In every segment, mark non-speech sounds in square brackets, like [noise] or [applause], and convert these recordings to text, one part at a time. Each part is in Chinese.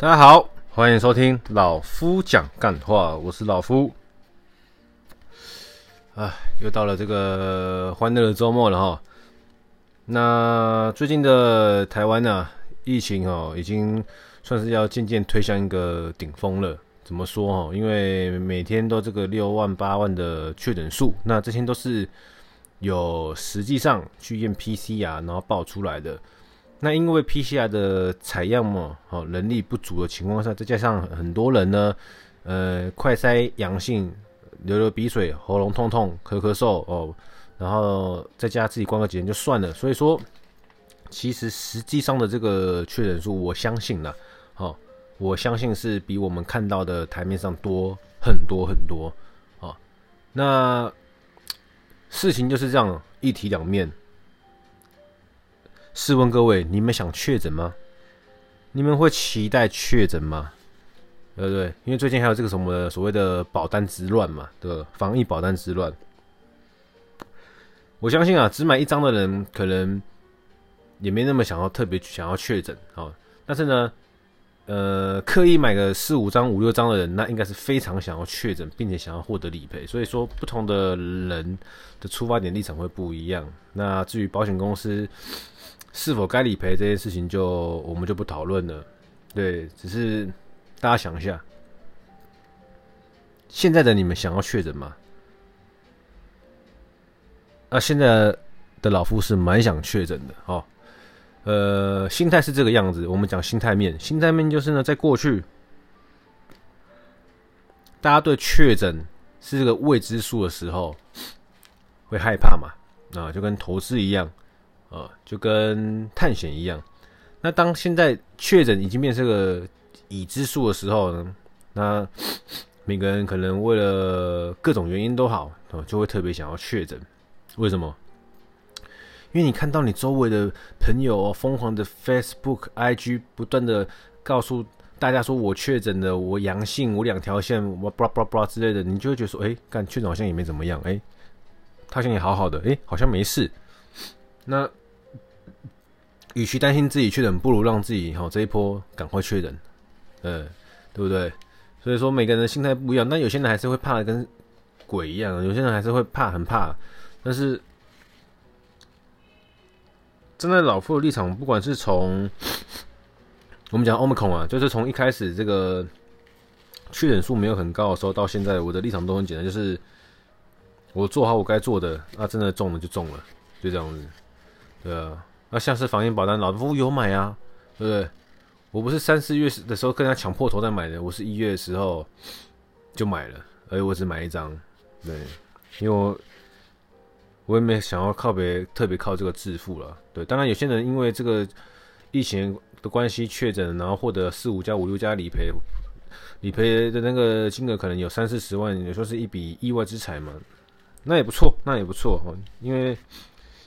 大家好，欢迎收听老夫讲干话，我是老夫。哎，又到了这个欢乐的周末了哈。那最近的台湾呢、疫情哦，已经算是要渐渐推向一个顶峰了。怎么说哈？因为每天都这个六万八万的确诊数，那这些都是有实际上去验 PCR 然后报出来的。那因为 PCR 的采样嘛，哦，能力不足的情况下，再加上很多人呢，呃，快筛阳性，流流鼻水，喉咙痛痛，咳咳嗽哦，然后在家自己关个几天就算了。所以说，其实实际上的这个确诊数，我相信呢，哦，我相信是比我们看到的台面上多很多很多。哦，那事情就是这样，一体两面。试问各位，你们想确诊吗？你们会期待确诊吗？对不对？因为最近还有这个什么所谓的保单之乱嘛，对吧？防疫保单之乱。我相信啊，只买一张的人可能也没那么想要特别想要确诊啊。但是呢，呃，刻意买个四五张、五六张的人，那应该是非常想要确诊，并且想要获得理赔。所以说，不同的人的出发点立场会不一样。那至于保险公司，是否该理赔这件事情，就我们就不讨论了。对，只是大家想一下，现在的你们想要确诊吗？那现在的老夫是蛮想确诊的哦。呃，心态是这个样子。我们讲心态面，心态面就是呢，在过去，大家对确诊是这个未知数的时候，会害怕嘛？啊，就跟投资一样。呃，就跟探险一样。那当现在确诊已经变成个已知数的时候呢，那 [sniffs] 每个人可能为了各种原因都好，哦，就会特别想要确诊。为什么？因为你看到你周围的朋友疯狂的 Facebook、IG 不断的告诉大家说我确诊了，我阳性，我两条线，我 blah blah blah 之类的，你就会觉得说，哎，干确诊好像也没怎么样，哎，他好像也好好的，哎，好像没事。那，与其担心自己确诊，不如让自己好这一波赶快确诊，嗯，对不对？所以说每个人的心态不一样，那有些人还是会怕的跟鬼一样，有些人还是会怕，很怕。但是站在老夫的立场，不管是从 [sniffs] 我们讲 Omicron 啊，就是从一开始这个确诊数没有很高的时候，到现在，我的立场都很简单，就是我做好我该做的，那真的中了就中了，就这样子。对啊，那像是防疫保单，老夫有买啊，对不对？我不是三四月的时候跟他抢破头在买的，我是一月的时候就买了，而且我只买一张，对，因为我我也没想要靠别特别靠这个致富了，对。当然有些人因为这个疫情的关系确诊，然后获得四五家、五六家理赔，理赔的那个金额可能有三四十万，也说是一笔意外之财嘛，那也不错，那也不错哦，因为。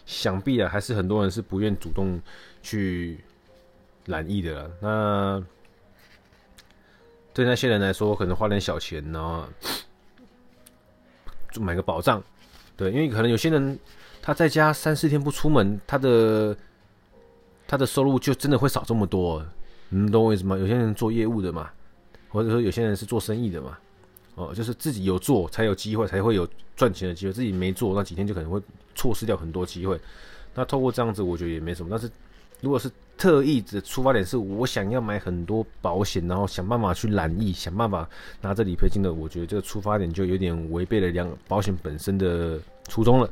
想必啊，还是很多人是不愿主动去染疫的啦。那对那些人来说，可能花点小钱，然后就买个保障。对，因为可能有些人他在家三四天不出门，他的他的收入就真的会少这么多。你懂我意思吗？有些人做业务的嘛，或者说有些人是做生意的嘛。哦，就是自己有做才有机会，才会有赚钱的机会。自己没做，那几天就可能会错失掉很多机会。那透过这样子，我觉得也没什么。但是如果是特意的出发点是我想要买很多保险，然后想办法去染疫，想办法拿着理赔金的，我觉得这个出发点就有点违背了两保险本身的初中了。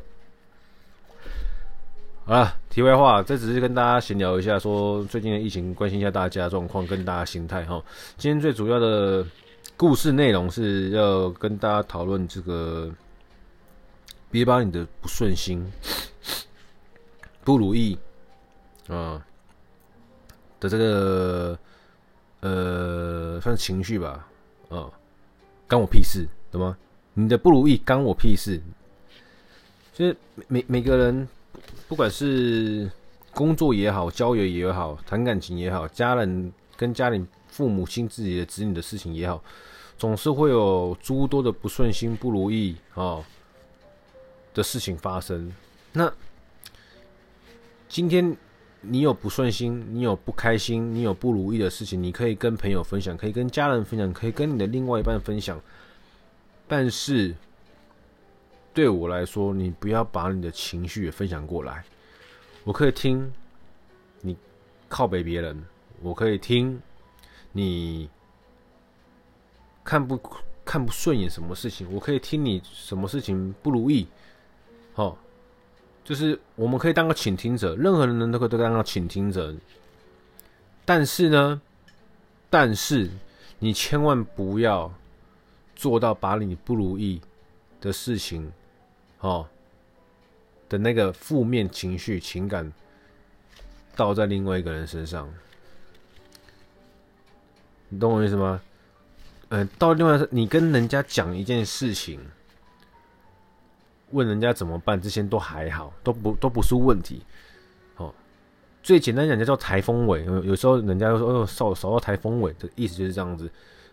好了，题外话，这只是跟大家闲聊一下，说最近的疫情，关心一下大家状况跟大家心态哈。今天最主要的。故事内容是要跟大家讨论这个，别把你的不顺心、不如意啊的这个呃，算是情绪吧，啊，干我屁事，懂吗？你的不如意干我屁事。就是每每个人，不管是工作也好、交友也好、谈感情也好、家人跟家里父母亲自己的子女的事情也好。总是会有诸多的不顺心、不如意啊、哦、的事情发生。那今天你有不顺心，你有不开心，你有不如意的事情，你可以跟朋友分享，可以跟家人分享，可以跟你的另外一半分享。但是对我来说，你不要把你的情绪也分享过来。我可以听你靠北别人，我可以听你看不看不顺眼什么事情，我可以听你什么事情不如意，好。就是我们可以当个倾听者，任何人都可以当个倾听者。但是呢，但是你千万不要做到把你不如意的事情，哦的那个负面情绪、情感倒在另外一个人身上。你懂我意思吗？嗯、呃，到另外你跟人家讲一件事情。问人家怎么办，这些都还好，都不都不是问题。哦，最简单讲就，叫台风尾。有有时候人家就说：“哦，扫扫到台风尾。”的意思就是这样子。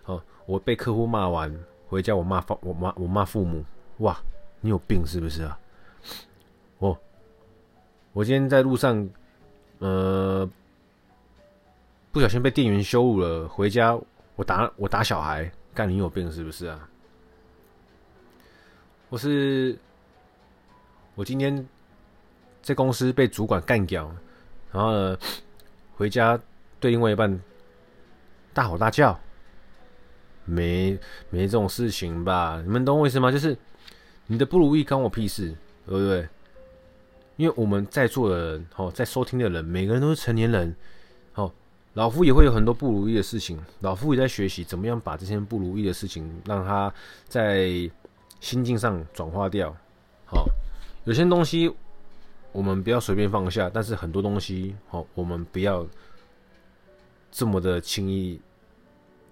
哦，我被客户骂完，回家我骂父，我骂我骂父母。哇，你有病是不是啊？哦，我今天在路上，呃，不小心被店员羞辱了，回家我打我打小孩，干你有病是不是啊？我是。我今天在公司被主管干掉，然后呢，回家对另外一半大吼大叫，没没这种事情吧？你们懂我意思吗？就是你的不如意关我屁事，对不对？因为我们在座的人，哦，在收听的人，每个人都是成年人，哦，老夫也会有很多不如意的事情，老夫也在学习怎么样把这些不如意的事情，让他在心境上转化掉，好。有些东西我们不要随便放下，但是很多东西哦，我们不要这么的轻易。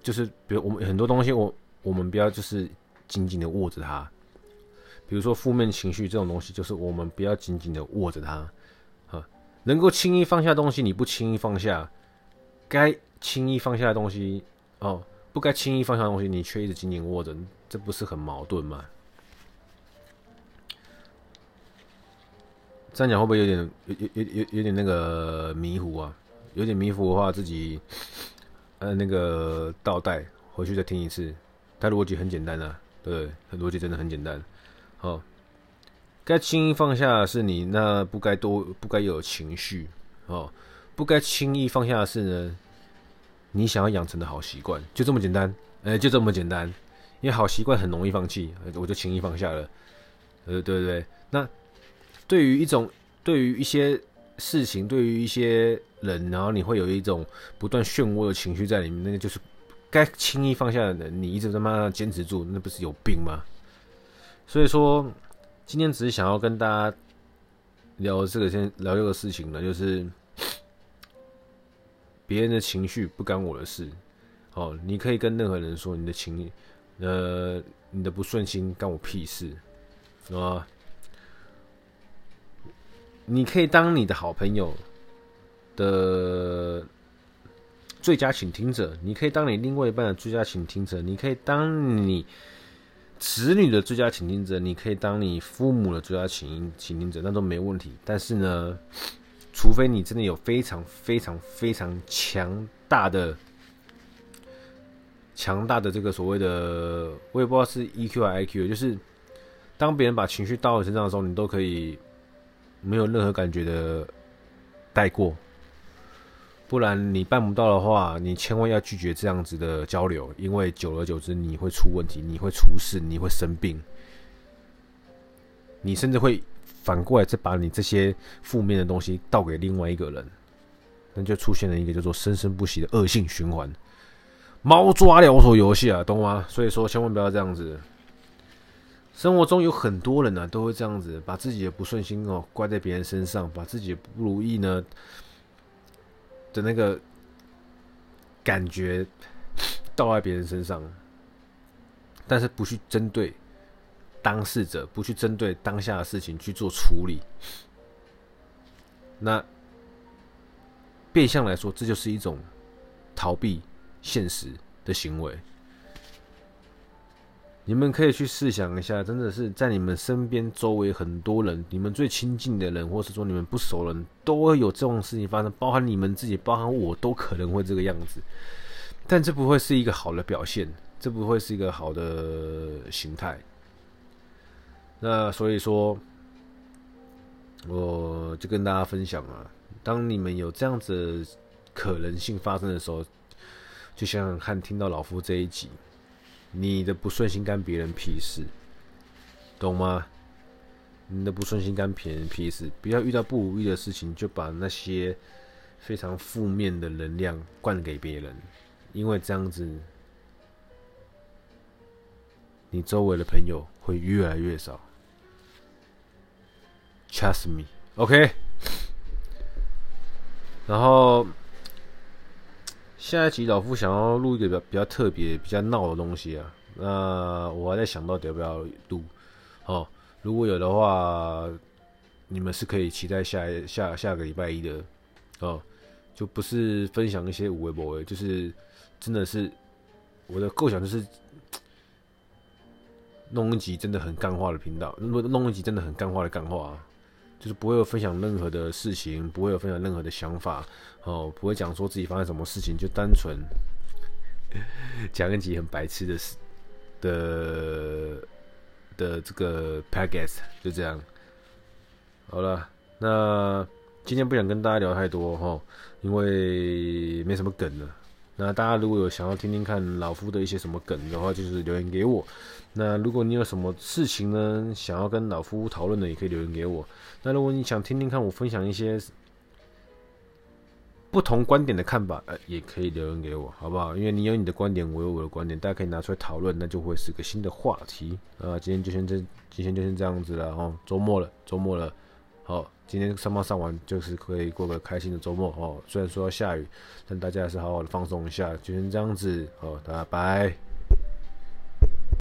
就是比如我们很多东西，我我们不要就是紧紧的握着它。比如说负面情绪这种东西，就是我们不要紧紧的握着它。啊，能够轻易放下东西，你不轻易放下；该轻易放下的东西，哦，不该轻易放下的东西，你却一直紧紧握着，这不是很矛盾吗？这样讲会不会有点有有有有点那个迷糊啊？有点迷糊的话，自己呃那个倒带回去再听一次。它逻辑很简单啊，对，它逻辑真的很简单。好，该轻易放下的是你那不该多不该有情绪哦，不该轻易放下的是呢，你想要养成的好习惯，就这么简单，呃，就这么简单。因为好习惯很容易放弃，我就轻易放下了。呃，对对对，那。对于一种，对于一些事情，对于一些人，然后你会有一种不断漩涡的情绪在里面，那个就是该轻易放下的人，你一直他妈坚持住，那不是有病吗？所以说，今天只是想要跟大家聊这个，先聊这个事情呢，就是 [coughs] 别人的情绪不干我的事。哦，你可以跟任何人说你的情，呃，你的不顺心干我屁事，啊。你可以当你的好朋友的最佳倾听者，你可以当你另外一半的最佳倾听者，你可以当你子女的最佳倾听者，你可以当你父母的最佳倾倾听者，那都没问题。但是呢，除非你真的有非常非常非常强大的、强大的这个所谓的，我也不知道是 EQ 还是 IQ，就是当别人把情绪倒在身上的时候，你都可以。没有任何感觉的带过，不然你办不到的话，你千万要拒绝这样子的交流，因为久而久之你会出问题，你会出事，你会生病，你甚至会反过来再把你这些负面的东西倒给另外一个人，那就出现了一个叫做生生不息的恶性循环，猫抓老鼠游戏啊，懂吗？所以说千万不要这样子。生活中有很多人呢、都会这样子把自己的不顺心哦怪在别人身上，把自己的不如意呢的那个感觉倒在别人身上，但是不去针对当事者，不去针对当下的事情去做处理，那变相来说，这就是一种逃避现实的行为。你们可以去试想一下，真的是在你们身边周围很多人，你们最亲近的人，或是说你们不熟人，都会有这种事情发生，包含你们自己，包含我，都可能会这个样子。但这不会是一个好的表现，这不会是一个好的形态。那所以说，我就跟大家分享啊，当你们有这样子可能性发生的时候，就想想看，听到老夫这一集。你的不顺心干别人屁事，懂吗？你的不顺心干别人屁事，不要遇到不如意的事情就把那些非常负面的能量灌给别人，因为这样子，你周围的朋友会越来越少。Trust me，OK？然后。下一集老夫想要录一个比较比较特别、比较闹的东西啊，那我还在想到底要不要录哦。如果有的话，你们是可以期待下下下个礼拜一的哦，就不是分享一些无微不微，就是真的是我的构想，就是弄一集真的很干话的频道，弄弄一集真的很干话的干话啊。就是不会有分享任何的事情，不会有分享任何的想法，哦，不会讲说自己发生什么事情，就单纯 [laughs] 讲一集很白痴的事的的这个 podcast，就这样。好了，那今天不想跟大家聊太多哈，因为没什么梗了。那大家如果有想要听听看老夫的一些什么梗的话，就是留言给我。那如果你有什么事情呢，想要跟老夫讨论的，也可以留言给我。那如果你想听听看我分享一些不同观点的看法，呃，也可以留言给我，好不好？因为你有你的观点，我有我的观点，大家可以拿出来讨论，那就会是个新的话题。啊，今天就先这，今天就先这样子了哦。周末了，周末了，好。今天上班上完，就是可以过个开心的周末哦。虽然说要下雨，但大家还是好好的放松一下。今天这样子哦，大家拜。